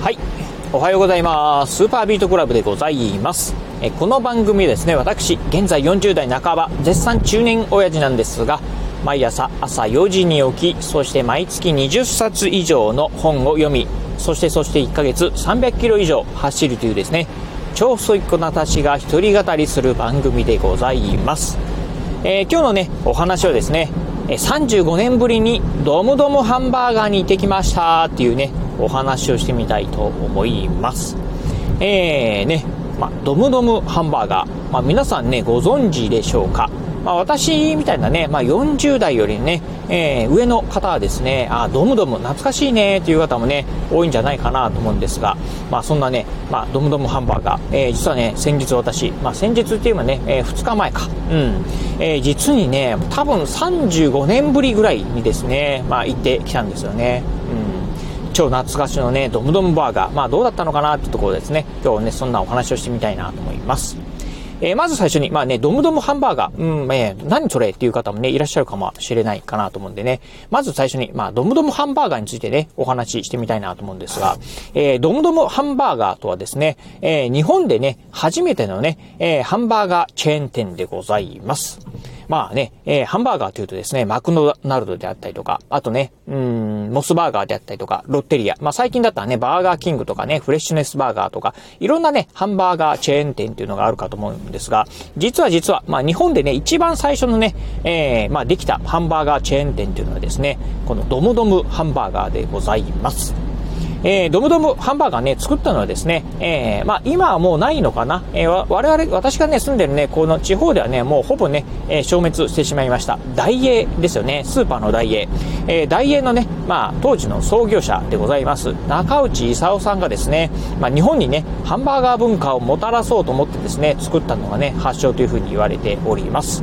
はい。おはようございます。スーパービートクラブでございます。えこの番組ですね私現在40代半ば絶賛中年親父なんですが毎朝朝4時に起きそして毎月20冊以上の本を読みそしてそして1ヶ月300キロ以上走るというですね超ストイックな私が一人語りする番組でございます、えー、今日のねお話はですね35年ぶりにドムドムハンバーガーに行ってきましたっていうねお話をしてみたいと思います。えーね、まあ、ドムドムハンバーガー、まあ、皆さんねご存知でしょうか？まあ、私みたいなね、まあ、40代よりね、えー、上の方はですね、あ、ドムドム懐かしいねという方もね、多いんじゃないかなと思うんですが、まあ、そんなね、まあ、ドムドムハンバーガー、えー、実はね、先日私、まあ、先日っていうのはね、えー、2日前か、うん、えー、実にね、多分35年ぶりぐらいにですね、まあ、行ってきたんですよね。うん、超懐かしのね、ドムドムバーガー、まあ、どうだったのかな？ってところですね、今日ね、そんなお話をしてみたいなと思います。えー、まず最初に、まあね、ドムドムハンバーガー、うん、えー、何それっていう方もね、いらっしゃるかもしれないかなと思うんでね、まず最初に、まあ、ドムドムハンバーガーについてね、お話ししてみたいなと思うんですが、えー、ドムドムハンバーガーとはですね、えー、日本でね、初めてのね、えー、ハンバーガーチェーン店でございます。まあね、えー、ハンバーガーというとですね、マクドナルドであったりとか、あとね、うん、モスバーガーであったりとか、ロッテリア。まあ最近だったらね、バーガーキングとかね、フレッシュネスバーガーとか、いろんなね、ハンバーガーチェーン店っていうのがあるかと思うんですが、実は実は、まあ日本でね、一番最初のね、えー、まあできたハンバーガーチェーン店っていうのはですね、このドムドムハンバーガーでございます。えー、ドムドムハンバーガーね、作ったのはですね、えー、まあ、今はもうないのかな。えー、我々、私がね、住んでるね、この地方ではね、もうほぼね、えー、消滅してしまいました。ダイエーですよね、スーパーのダイエー。えー、ダイエーのね、まあ、当時の創業者でございます、中内勲さんがですね、まあ、日本にね、ハンバーガー文化をもたらそうと思ってですね、作ったのがね、発祥というふうに言われております。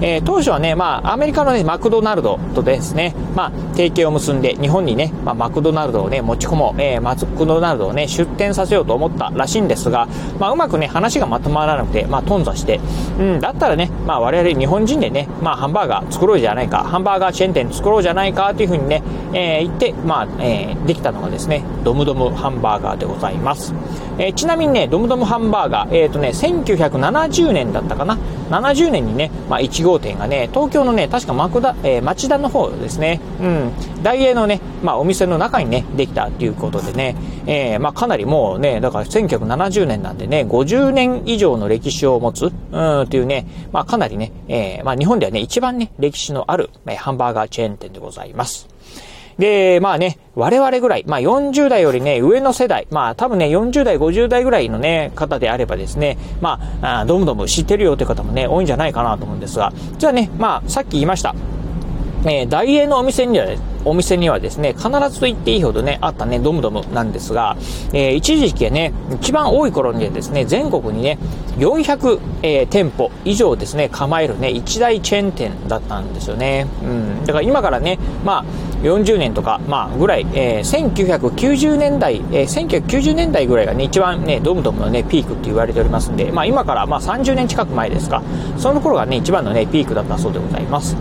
えー、当初はね、まあ、アメリカのね、マクドナルドとですね、まあ、提携を結んで、日本にね、まあ、マクドナルドをね、持ち込もう、えー、マクドナルドをね、出店させようと思ったらしいんですが、まあ、うまくね、話がまとまらなくて、まあ、頓挫して、うん、だったらね、まあ、我々日本人でね、まあ、ハンバーガー作ろうじゃないか、ハンバーガーチェーン店作ろうじゃないか、というふうにね、えー、言って、まあ、えー、できたのがですね、ドムドムハンバーガーでございます。えー、ちなみにね、ドムドムハンバーガー、えっ、ー、とね、1970年だったかな、70年にね、まあ、1号店がね、東京のね、確かマクダ、えー、町田の方ですね、うん、大英のね、まあ、お店の中にね、できたということでね、えー、まあ、かなりもうね、だから1970年なんでね、50年以上の歴史を持つ、うん、っていうね、まあ、かなりね、えー、まあ、日本ではね、一番ね、歴史のある、えー、ハンバーガーチェーン店でございます。で、まあね、我々ぐらい、まあ40代よりね、上の世代、まあ多分ね、40代、50代ぐらいのね、方であればですね、まあ、あどむどむ知ってるよという方もね、多いんじゃないかなと思うんですが、じゃあね、まあ、さっき言いました、えー、大英のお店には、お店にはですね、必ずと言っていいほどね、あったね、ドムドムなんですが、えー、一時期はね、一番多い頃にですね、全国にね、400、えー、店舗以上ですね、構えるね、一大チェーン店だったんですよね。うん。だから今からね、まあ、40年とか、まあ、ぐらい、えー、1990年代、えー、1990年代ぐらいがね、一番ね、ドムドムのね、ピークって言われておりますんで、まあ今から、まあ30年近く前ですか、その頃がね、一番のね、ピークだったそうでございます。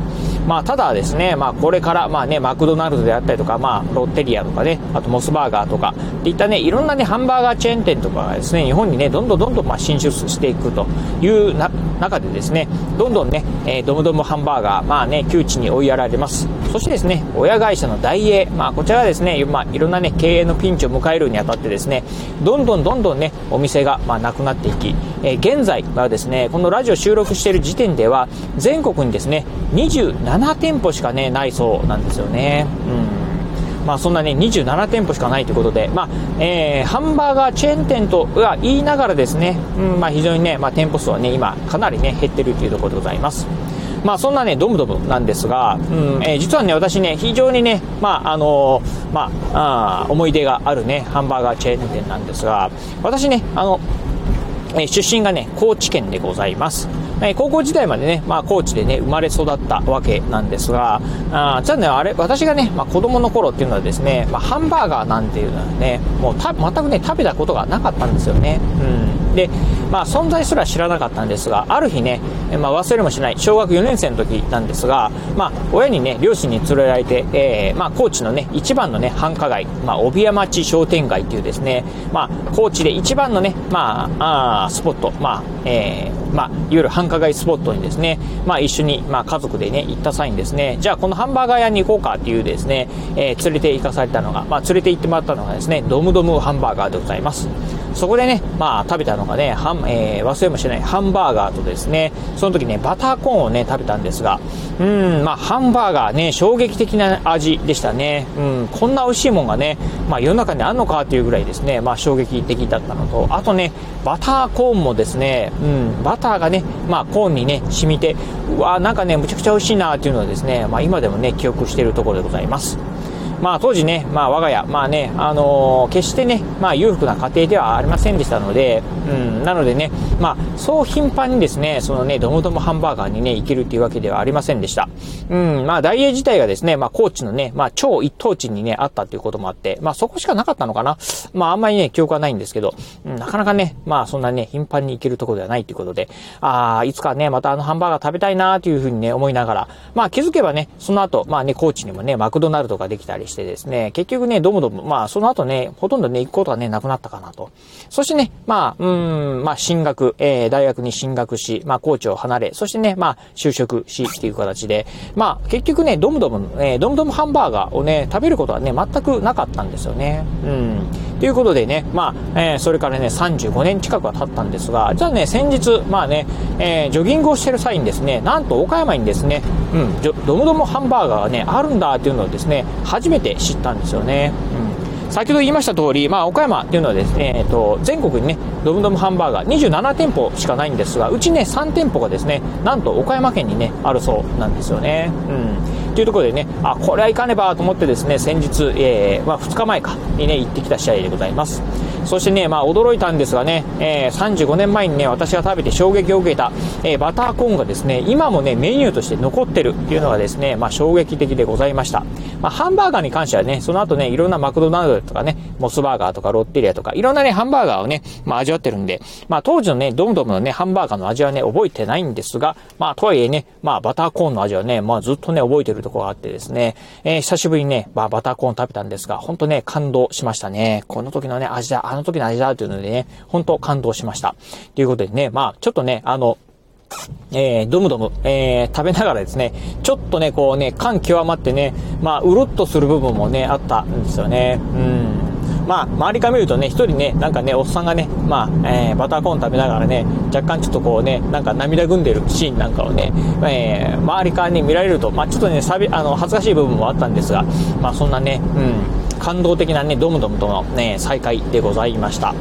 まあ、ただですね、まあ、これから、まあね、マクドナルドであったりとか、まあ、ロッテリアとかね、あとモスバーガーとか、っていったね、いろんなね、ハンバーガーチェーン店とかがですね、日本にね、どんどんどんどん、まあ、進出していくというな中でですね、どんどんね、えー、ドムドムハンバーガー、まあね、窮地に追いやられます。そしてですね、親会社の大英、まあ、こちらはですね、まあ、いろんなね、経営のピンチを迎えるにあたってですね、どんどんどんどんね、お店が、まあ、なくなっていき、え、現在はですね、このラジオ収録している時点では、全国にですね、27店舗しかね、ないそうなんですよね。うんまあ、そんなね、27店舗しかないということで、まあ、えー、ハンバーガーチェーン店とは言いながらですね、うん、まあ、非常にね、まあ、店舗数はね、今、かなりね、減ってるというところでございます。まあ、そんなね、ドムドムなんですが、うんえー、実はね、私ね、非常にね、まあ、あのー、まあ、あ思い出があるね、ハンバーガーチェーン店なんですが、私ね、あの、えー、出身がね、高知県でございます。えー、高校時代までね、まあ、高知でね、生まれ育ったわけなんですが、あじゃあね、あれ、私がね、まあ、子供の頃っていうのはですね、まあ、ハンバーガーなんていうのはね、もうた、全くね、食べたことがなかったんですよね。うん。で、まあ、存在すら知らなかったんですが、ある日ね、まあ、忘れもしない、小学4年生の時なんですが、まあ、親にね、両親に連れられて、えー、まあ、高知のね、一番のね、繁華街、まあ、帯屋町商店街っていうですね、まあ、高知で一番のね、まあ、あスポット、まあ、えー、まあ、いわゆる繁華街スポットにですね、まあ、一緒に、まあ、家族でね、行った際にですね、じゃあこのハンバーガー屋に行こうかっていうですね、えー、連れて行かされたのが、まあ、連れて行ってもらったのがですね、ドムドムハンバーガーでございます。そこでね、まあ、食べたのがね、はん、えー、忘れもしないハンバーガーとですね、その時ね、バターコーンをね、食べたんですが、うん、まあ、ハンバーガーね、衝撃的な味でしたね。うん、こんな美味しいもんがね、まあ、世の中にあんのかっていうぐらいですね、まあ、衝撃的だったのと、あとね、バターコーンもですね、うん、バターがね、まあ、コーンにね、染みて、うわなんかね、むちゃくちゃ美味しいなっていうのはですね、まあ、今でもね、記憶しているところでございます。まあ当時ね、まあ我が家、まあね、あのー、決してね、まあ裕福な家庭ではありませんでしたので、うん、なのでね、まあそう頻繁にですね、そのね、ドムドムハンバーガーにね、行けるっていうわけではありませんでした。うん、まあ大英自体がですね、まあ高知のね、まあ超一等地にね、あったっていうこともあって、まあそこしかなかったのかな。まああんまりね、記憶はないんですけど、うん、なかなかね、まあそんなね、頻繁に行けるところではないっていうことで、ああ、いつかね、またあのハンバーガー食べたいなーというふうにね、思いながら、まあ気づけばね、その後、まあね、高知にもね、マクドナルドができたりしてですね、結局ね、どむどむ、まあ、その後ね、ほとんどね、行くことがね、なくなったかなと。そしてね、まあ、うん、まあ、進学、えー、大学に進学し、まあ、高知を離れ、そしてね、まあ、就職し、っていう形で、まあ、結局ね、ドムドム、えー、ドムドムハンバーガーをね、食べることはね、全くなかったんですよね。うん。ということでね、まあ、えー、それからね、35年近くは経ったんですが、じゃあね、先日、まあね、えー、ジョギングをしてる際にですね、なんと岡山にですね、うん、ドムドムハンバーガーがね、あるんだっていうのをですね、初めて知ったんですよね。うん、先ほど言いました通り、まあ、岡山というのはですね、えっ、ー、と、全国にね、ドムドムハンバーガー27店舗しかないんですが、うちね、3店舗がですね、なんと岡山県にね、あるそうなんですよね。うん。というところでね、あ、これはいかねばと思ってですね、先日、えー、まあ、2日前かにね、行ってきた試合でございます。そしてね、まあ、驚いたんですがね、えー、35年前にね、私が食べて衝撃を受けた、えー、バターコーンがですね、今もね、メニューとして残ってるっていうのがですね、まあ、衝撃的でございました。まあ、ハンバーガーに関してはね、その後ね、いろんなマクドナルドとかね、モスバーガーとかロッテリアとか、いろんなね、ハンバーガーをね、まあ、味わってるんで、まあ、当時のね、ドムドムのね、ハンバーガーの味はね、覚えてないんですが、まあ、とはいえね、まあ、バターコーンの味はね、まあ、ずっとね、覚えてるところがあってですね、えー、久しぶりにね、まあ、バターコーン食べたんですが、本当ね、感動しましたね。この時のね、味だ、あの時の味だ、というのでね、本当感動しました。ということでね、まあ、ちょっとね、あの、えー、ドムドム、えー、食べながらですね、ちょっとね、こうね、感極まってね、まあ、うるっとする部分もね、あったんですよね。うん。まあ、周りから見るとね、一人ね、なんかね、おっさんがね、まあ、えー、バターコーン食べながらね、若干ちょっとこうね、なんか涙ぐんでるシーンなんかをね、えー、周りからね、見られると、まあ、ちょっとね、さび、あの、恥ずかしい部分もあったんですが、まあ、そんなね、うん、感動的なね、ドムドムとのね、再会でございました。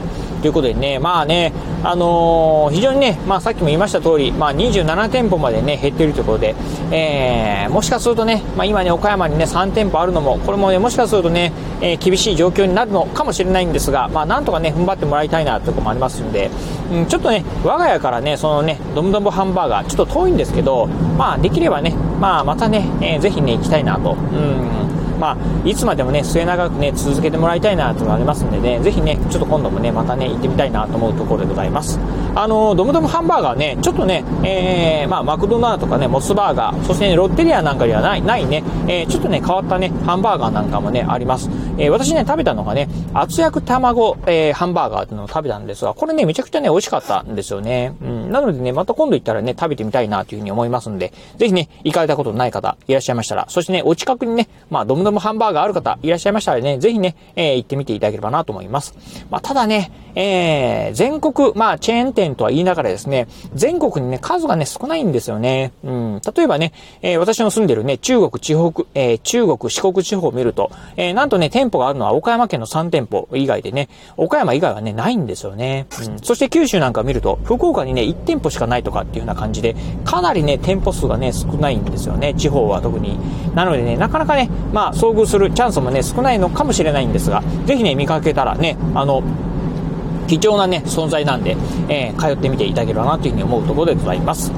ということでね、まあね、あのー、非常にね、まあさっきも言いました通り、まあ27店舗までね、減っているということで、えー、もしかするとね、まあ今ね、岡山にね、3店舗あるのも、これもね、もしかするとね、えー、厳しい状況になるのかもしれないんですが、まあなんとかね、踏ん張ってもらいたいなというところもありますんで、うん、ちょっとね、我が家からね、そのね、ドムドムハンバーガー、ちょっと遠いんですけど、まあできればね、まあまたね、えー、ぜひね、行きたいなと。うんまあ、いつまでもね、末永くね、続けてもらいたいなというのがありますんでね、ぜひね、ちょっと今度もね、またね、行ってみたいなと思うところでございます。あの、ドムドムハンバーガーね、ちょっとね、えー、まあ、マクドナルドとかね、モスバーガー、そして、ね、ロッテリアなんかにはない、ないね、えー、ちょっとね、変わったね、ハンバーガーなんかもね、あります。えー、私ね、食べたのがね、厚焼く卵、えー、ハンバーガーっていうのを食べたんですが、これね、めちゃくちゃね、美味しかったんですよね。うん。なのでね、また今度行ったらね、食べてみたいなというふうに思いますんで、ぜひね、行かれたことない方、いらっしゃいましたら、そしてね、お近くにね、まあ、ドムドムハンバーガーある方、いらっしゃいましたらね、ぜひね、えー、行ってみていただければなと思います。まあ、ただね、えー、全国、まあ、チェーン店とは言いながらですね、全国にね、数がね、少ないんですよね。うん。例えばね、えー、私の住んでるね、中国地方、えー、中国四国地方を見ると、えー、なんとね、店舗があるのは岡山県の3店舗以外でね、岡山以外はね、ないんですよね。うん。そして九州なんか見ると、福岡にね、1店舗しかないとかっていうような感じで、かなりね、店舗数がね、少ないんですよね。地方は特に。なのでね、なかなかね、まあ、遭遇するチャンスもね、少ないのかもしれないんですが、ぜひね、見かけたらね、あの、貴重なね、存在なんで、えー、通ってみていただければなというふうに思うところでございます。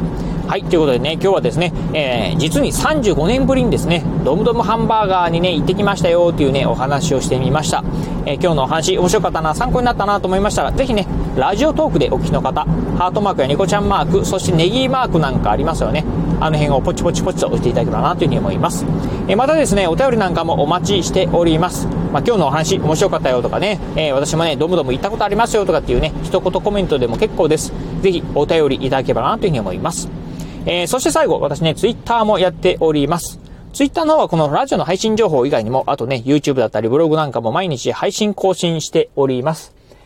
はい、ということでね、今日はですね、えー、実に35年ぶりにですね、ドムドムハンバーガーにね、行ってきましたよというね、お話をしてみました。えー、今日のお話、面白かったな、参考になったなと思いましたら、ぜひね、ラジオトークでお聞きの方、ハートマークやニコちゃんマーク、そしてネギマークなんかありますよね。あの辺をポチポチポチと押していただければなというふうに思います。え、またですね、お便りなんかもお待ちしております。まあ、今日のお話面白かったよとかね、えー、私もね、ドムドム行ったことありますよとかっていうね、一言コメントでも結構です。ぜひお便りいただければなというふうに思います。えー、そして最後、私ね、ツイッターもやっております。ツイッターの方はこのラジオの配信情報以外にも、あとね、YouTube だったりブログなんかも毎日配信更新しております。